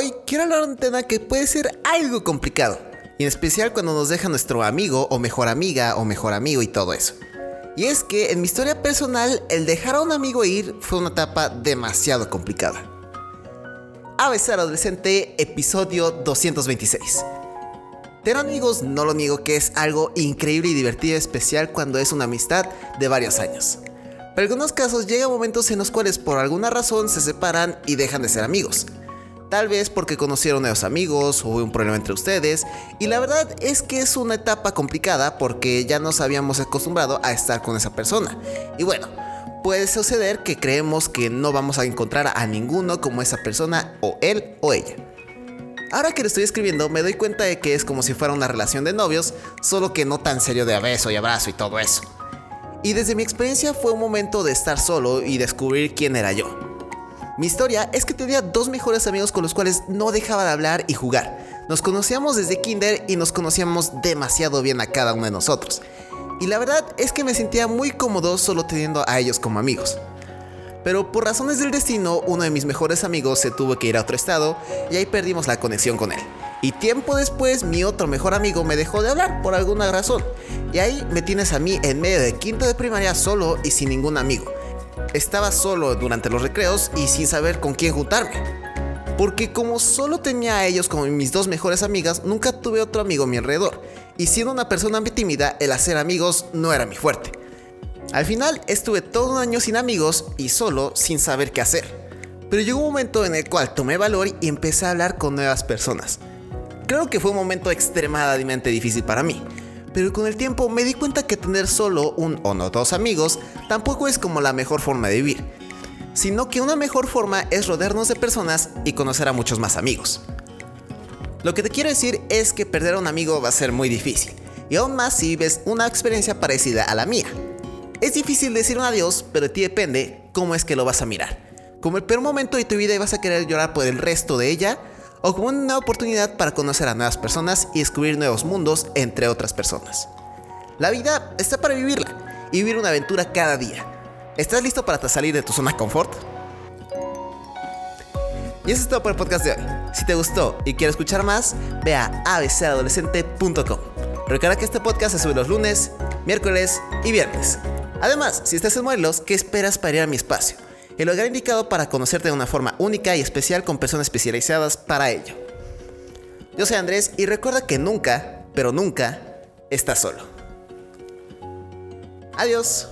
Hoy quiero hablar de un tema que puede ser algo complicado, y en especial cuando nos deja nuestro amigo o mejor amiga o mejor amigo y todo eso. Y es que en mi historia personal, el dejar a un amigo ir fue una etapa demasiado complicada. ABC Adolescente, episodio 226. Tener amigos no lo niego que es algo increíble y divertido especial cuando es una amistad de varios años. Pero en algunos casos llega momentos en los cuales por alguna razón se separan y dejan de ser amigos. Tal vez porque conocieron nuevos amigos o hubo un problema entre ustedes. Y la verdad es que es una etapa complicada porque ya nos habíamos acostumbrado a estar con esa persona. Y bueno, puede suceder que creemos que no vamos a encontrar a ninguno como esa persona o él o ella. Ahora que lo estoy escribiendo me doy cuenta de que es como si fuera una relación de novios, solo que no tan serio de beso y abrazo y todo eso. Y desde mi experiencia fue un momento de estar solo y descubrir quién era yo. Mi historia es que tenía dos mejores amigos con los cuales no dejaba de hablar y jugar. Nos conocíamos desde kinder y nos conocíamos demasiado bien a cada uno de nosotros. Y la verdad es que me sentía muy cómodo solo teniendo a ellos como amigos. Pero por razones del destino, uno de mis mejores amigos se tuvo que ir a otro estado y ahí perdimos la conexión con él. Y tiempo después, mi otro mejor amigo me dejó de hablar por alguna razón. Y ahí me tienes a mí en medio de quinto de primaria solo y sin ningún amigo estaba solo durante los recreos y sin saber con quién juntarme. Porque como solo tenía a ellos como mis dos mejores amigas, nunca tuve otro amigo a mi alrededor. Y siendo una persona muy tímida, el hacer amigos no era mi fuerte. Al final estuve todo un año sin amigos y solo sin saber qué hacer. Pero llegó un momento en el cual tomé valor y empecé a hablar con nuevas personas. Creo que fue un momento extremadamente difícil para mí, pero con el tiempo me di cuenta que tener solo un o no dos amigos tampoco es como la mejor forma de vivir, sino que una mejor forma es rodearnos de personas y conocer a muchos más amigos. Lo que te quiero decir es que perder a un amigo va a ser muy difícil, y aún más si vives una experiencia parecida a la mía. Es difícil decir un adiós, pero de ti depende cómo es que lo vas a mirar. Como el peor momento de tu vida y vas a querer llorar por el resto de ella, o como una oportunidad para conocer a nuevas personas y descubrir nuevos mundos entre otras personas. La vida está para vivirla y vivir una aventura cada día. ¿Estás listo para salir de tu zona de confort? Y eso es todo por el podcast de hoy. Si te gustó y quieres escuchar más, ve a abcadolescente.com. Recuerda que este podcast se sube los lunes, miércoles y viernes. Además, si estás en Morelos, ¿qué esperas para ir a mi espacio? El lugar indicado para conocerte de una forma única y especial con personas especializadas para ello. Yo soy Andrés y recuerda que nunca, pero nunca, estás solo. Adiós.